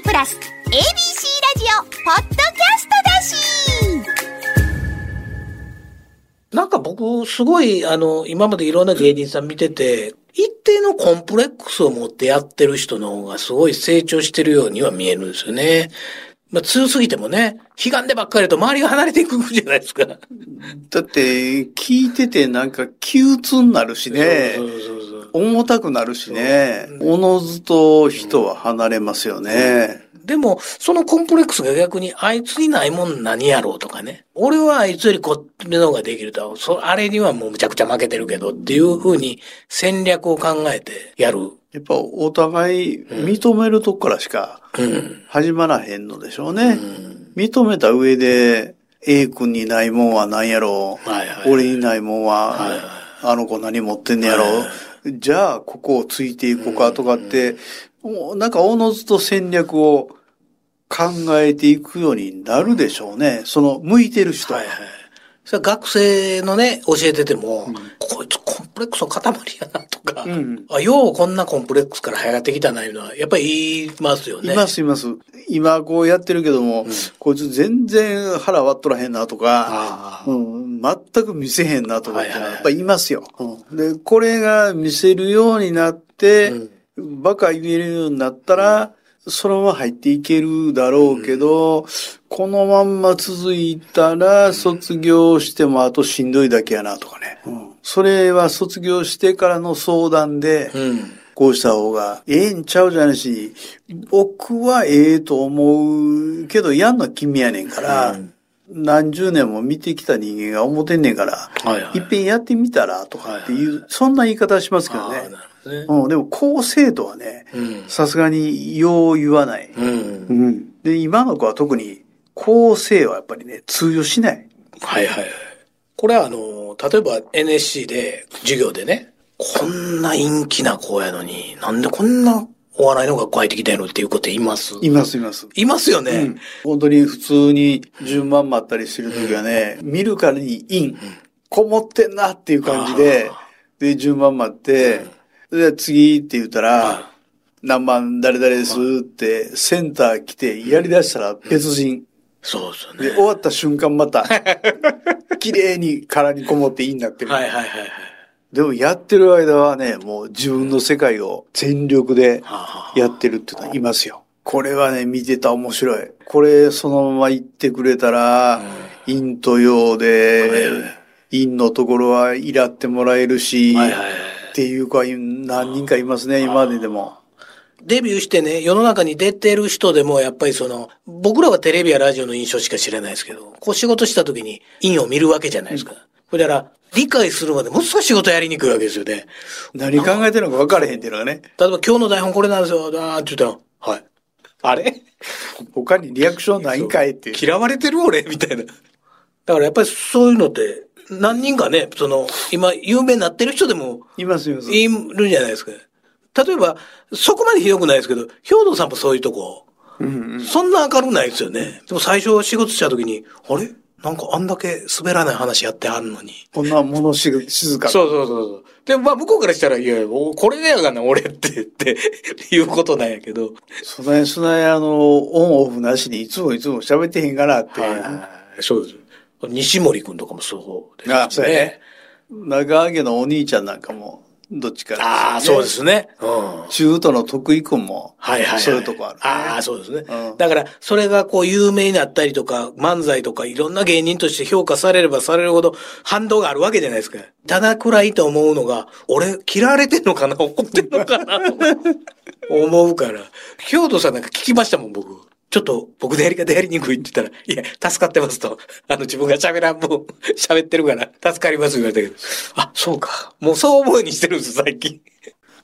ミプラス ABC ラジオポッドキャストだしなんか僕、すごい、あの、今までいろんな芸人さん見てて、一定のコンプレックスを持ってやってる人の方がすごい成長してるようには見えるんですよね。まあ、強すぎてもね、悲願でばっかりだと周りが離れていくじゃないですか。だって、聞いててなんか憂鬱になるしね。そうそうそう重たくなるしね。おのずと人は離れますよね。でも、そのコンプレックスが逆に、あいつにないもん何やろうとかね。俺はあいつよりこっちの方ができると、そあれにはもうむちゃくちゃ負けてるけどっていう風に戦略を考えてやる。やっぱお互い認めるとこからしかうん。始まらへんのでしょうね。認めた上で、A 君にないもんは何やろう。はいはい俺にないもんは、はいはいあの子何持ってんねやろう。じゃあ、ここをついていこうかとかって、もうなんかおのずと戦略を考えていくようになるでしょうね。その、向いてる人は。はいはい。それは学生のね、教えてても、こいつプレックスの塊やなとか、うん。あ、ようこんなコンプレックスから生えってきたないうのは、やっぱり言いますよね。いますいます。今こうやってるけども、こいつ全然腹割っとらへんなとか、うん、全く見せへんなとかってはいはいはい。やっぱりいますよ、うん。で、これが見せるようになって、バカ言えるようになったら、そのまま入っていけるだろうけど、このまんま続いたら卒業してもあとしんどいだけやなとかね。うんそれは卒業してからの相談で、うん。こうした方がええんちゃうじゃないし、僕はええと思うけど、やんの君やねんから、何十年も見てきた人間が思ってんねんから、はいはいいっぺんやってみたらとかっていう、そんな言い方しますけどねああ。なるほどね。うん、でも、高精度はね、うん。さすがによう言わない。うん。うん。で、今の子は特に、高性はやっぱりね、通用しない。はいはいはい。これはあの、例えば NSC で、授業でね、こんな陰気な子やのに、なんでこんなお笑いの学校入ってきたのっていう子っています？います、います。いますよね。うん本当に普通に順番待ったりしてる時はね、見るからにイン、こもってんなっていう感じで、で、順番待って、で、次って言ったら、何番誰々ですって、センター来て、やり出したら別人。そうですよで、ね。終わった瞬間また、綺麗に殻にこもっていいになってる。はいはいはいはい。でもやってる間はね、もう自分の世界を全力ではやってるっていうのはいますよ。これはね、見てたら面白い。これそのまま行ってくれたら、陰と陽で、陰のところはイラってもらえるし、はいはいはいっていう子は何人かいますね、今まででも。デビューしてね、世の中に出てる人でも、やっぱりその、僕らはテレビやラジオの印象しか知らないですけど、こう仕事した時に陰を見るわけじゃないですか。それだから、理解するまでものすごい仕事やりにくいわけですよね。何考えてるのか分からへんっていうのがね。例えば今日の台本これなんですよ、あーって言ったら、はい。あれ？他にリアクションないんかいって。嫌われてる俺？みたいな。だからやっぱりそういうのって、何人かね、その、今有名になってる人でもいますいます。いるんじゃないですか。例えば、そこまでひどくないですけど、兵藤さんもそういうとこ、うんうんそんな明るくないですよね。でも最初仕事した時に、あれ？なんかあんだけ滑らない話やってはんのに。こんな物しぐ静か。そうそうそうそう。で、まあ向こうからしたら、いやいや、おこれやがな、俺って言って、いうことなんやけど。そないそないあの、オンオフなしにいつもいつも喋ってへんからって。はい。そうです。西森くんとかもそうですね。あそうやね長揚げのお兄ちゃんなんかも、どっちかねああ、そうですね。うん。中途の徳井くんも、はいはい、はい。そういうとこある、ね。ああ、そうですね。うんだから、それがこう有名になったりとか、漫才とかいろんな芸人として評価されればされるほど反動があるわけじゃないですか。ただくらいと思うのが、俺嫌われてんのかな？怒ってんのかな？思うから。兵藤さんなんか聞きましたもん、僕。ちょっと僕のやり方やりにくいって言ったら、いや、助かってますと。あの自分が喋らんもん、喋ってるから、助かります言われたけど。あ、そうか。もうそう思うにしてるんです、最近。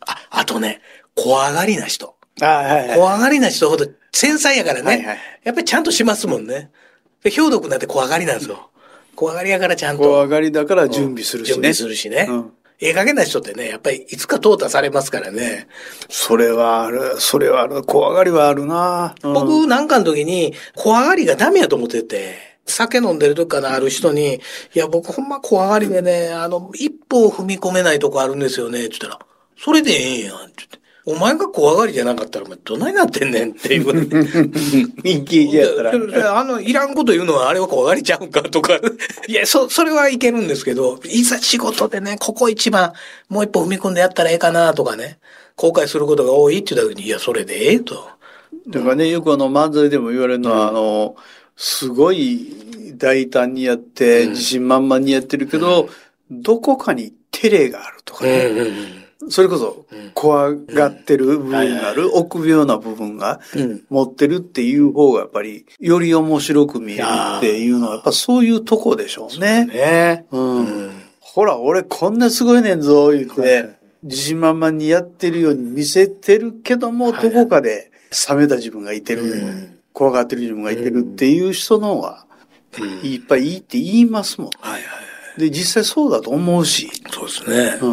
あ、あとね、怖がりな人。ああはいはい。怖がりな人ほど繊細やからね。はいはいやっぱりちゃんとしますもんね。で、兵藤君なんて怖がりなんですよ。怖がりやからちゃんと。怖がりだから準備するしね。準備するしね。うんええ加減な人ってね、やっぱりいつか淘汰されますからね。それはある、それはある、怖がりはあるな、うん僕なんかの時に、怖がりがダメやと思ってて、酒飲んでる時からある人に、いや、僕ほんま怖がりでね、あの、一歩踏み込めないとこあるんですよね、って言ったら、それでええんやん、って言って。お前が怖がりじゃなかったら、お前どないなってんねんっていう。人気やったら。であの、いらんこと言うのはあれは怖がりちゃうんかとか。いや、そ、それはいけるんですけど、いざ仕事でね、ここ一番、もう一歩踏み込んでやったらええかなとかね、後悔することが多いって言った時に、いや、それでええと。だからね、よくあの漫才でも言われるのは、あの、すごい大胆にやって、自信満々にやってるけど、どこかに照れがあるとかね。それこそ、怖がってる部分がある、臆病な部分がうん。持ってるっていう方がやっぱり、より面白く見えるっていうのは、やっぱそういうとこでしょうね。ね。うん。ほら、俺こんなすごいねんぞ、言って、自信満々にやってるように見せてるけども、どこかで冷めた自分がいてる、怖がってる自分がいてるっていう人の方が、いっぱいいいって言いますもん。はいはい。で、実際そうだと思うし。そうですね。う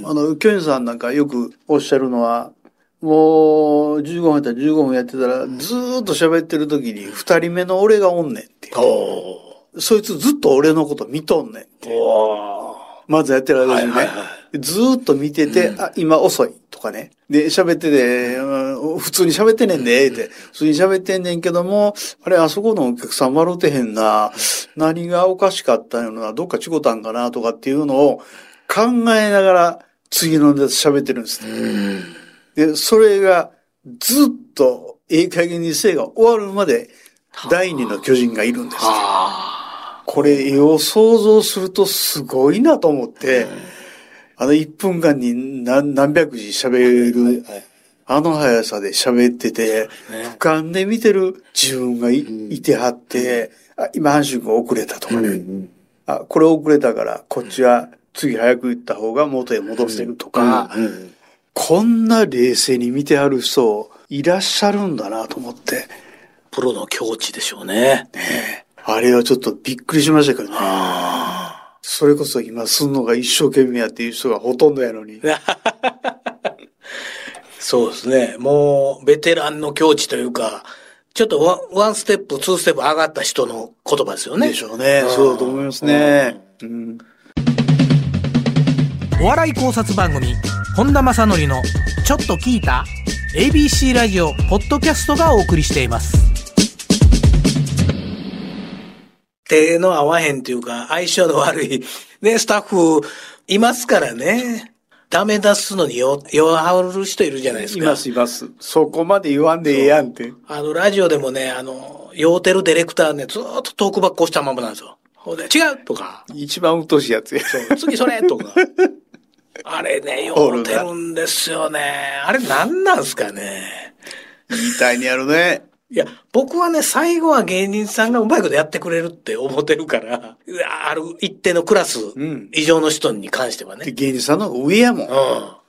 ん。あの、キョンさんなんかよくおっしゃるのは、もう、15分やったら15分やってたら、ずーっと喋ってる時に、二人目の俺がおんねんって。おそいつずっと俺のこと見とんねんって。おまずやってる間にね。はいはいはずーっと見てて、あ、今遅いとかね。で、喋ってて、うん普通に喋ってんねんで、って。普通に喋ってんねんけども、あれ、あそこのお客さん笑ってへんな。何がおかしかったんやろな。どっか違ったんかなとかっていうのを考えながら次のネタ喋ってるんですね。で、それがずっとええ加減にせいが終わるまで第二の巨人がいるんです。これ絵を想像するとすごいなと思って、あの1分間に何何百字喋る、あの速さで喋ってて、俯瞰で見てる自分がい,、いてはって、あ今阪神が遅れたとかね、あ、これ遅れたからこっちは次早く行った方が元へ戻せるとか、こんな冷静に見てはる人いらっしゃるんだなと思って、プロの境地でしょうね。あれはちょっとびっくりしましたけどね。それこそ今すんのが一生懸命やっていう人がほとんどやのに。そうですね。もう、ベテランの境地というか、ちょっとワンワンステップ、ツーステップ上がった人の言葉ですよね。でしょうね。そうだと思いますね。うん。お笑い考察番組本多正識の「ちょっと聞いた?」ABC ラジオポッドキャストがお送りしています手の合わへんというか、相性の悪い、ね、スタッフ、いますからね。ダメ出すのに弱弱る人いるじゃないですか。いますいます。そこまで言わんでええやんって。あの、ラジオでもね、あの、酔うてるディレクターね、ずーっとトークバックをしたままなんですよ。ほんで、違うとか、一番鬱陶しいやつや。次それとか。あれね、酔うてるんですよね。あれ何なんすかね。言いたいにやるね。いや、僕はね、最後は芸人さんがうまいことやってくれるって思ってるから、ある一定のクラスん以上の人に関してはね。で芸人さんの方が上やもん。うん。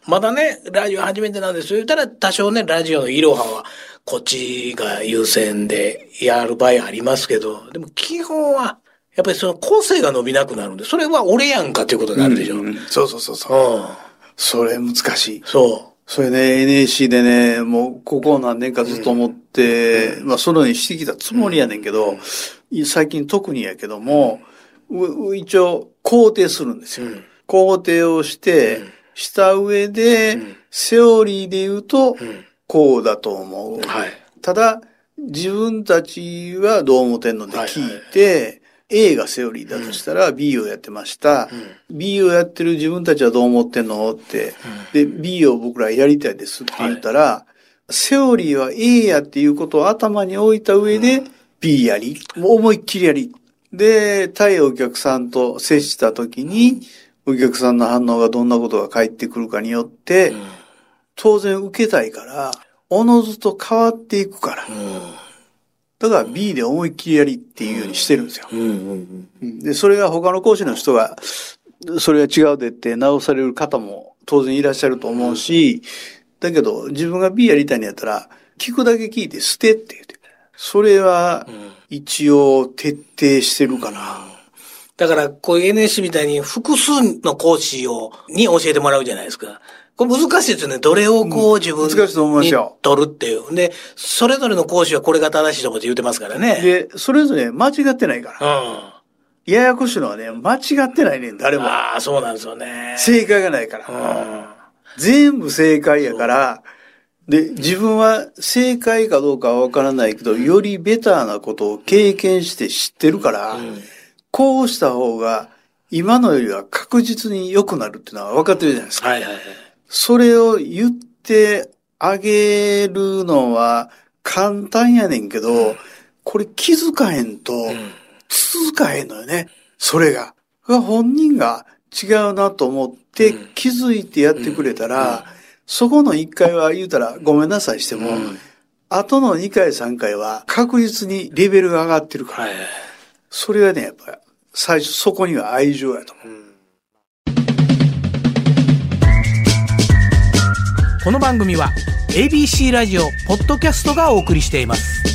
まだね、ラジオ初めてなんですよ。言ったら多少ね、ラジオのいろはは、こっちが優先でやる場合ありますけど、でも基本は、やっぱりその個性が伸びなくなるんで、それは俺やんかっていうことになるでしょ。う。うんんそうそうそうそう。うん。それ難しい。そそれね、NSC でね、もうここ何年かずっと思って、まあそのようにしてきたつもりやねんけど、最近特にやけども、一応肯定するんですよ。うん肯定をして、した上で、セオリーで言うと、こうだと思う。う。はい。ただ、自分たちはどう思ってんので聞いて、A がセオリーだとしたら B をやってました。B をやってる自分たちはどう思ってんの？って。で、B を僕らやりたいですって言ったら、セオリーは A やっていうことを頭に置いた上で B やり。もう思いっきりやり。で、対お客さんと接した時に、お客さんの反応がどんなことが返ってくるかによって、当然受けたいから、おのずと変わっていくから。だから B で思いっきりやりっていうようにしてるんですよ。で、それが他の講師の人が、それが違うでって直される方も当然いらっしゃると思うし、だけど自分が B やりたいんやったら、聞くだけ聞いて捨てって言って。それは一応徹底してるかな。だから、こういう NSC みたいに複数の講師を、に教えてもらうじゃないですか。これ難しいですよね。どれをこう自分難しいと思いますによ取るっていう。で、それぞれの講師はこれが正しいと思って言ってますからね。で、それぞれ間違ってないから。うん。ややこしいのはね、間違ってないねん、誰も。ああ、そうなんですよね。正解がないから。うん。全部正解やから、で、自分は正解かどうかはわからないけど、よりベターなことを経験して知ってるから、こうした方が今のよりは確実に良くなるっていうのは分かってるじゃないですか。はいはいはい。それを言ってあげるのは簡単やねんけど、これ気づかへんと続かへんのよね。それが。が本人が違うなと思ってうん気づいてやってくれたら、そこの1回は言うたらごめんなさいしても、うん後の2回3回は確実にレベルが上がってるから。それはね、やっぱ最初そこには愛情やと思う。この番組は ABC ラジオポッドキャストがお送りしています。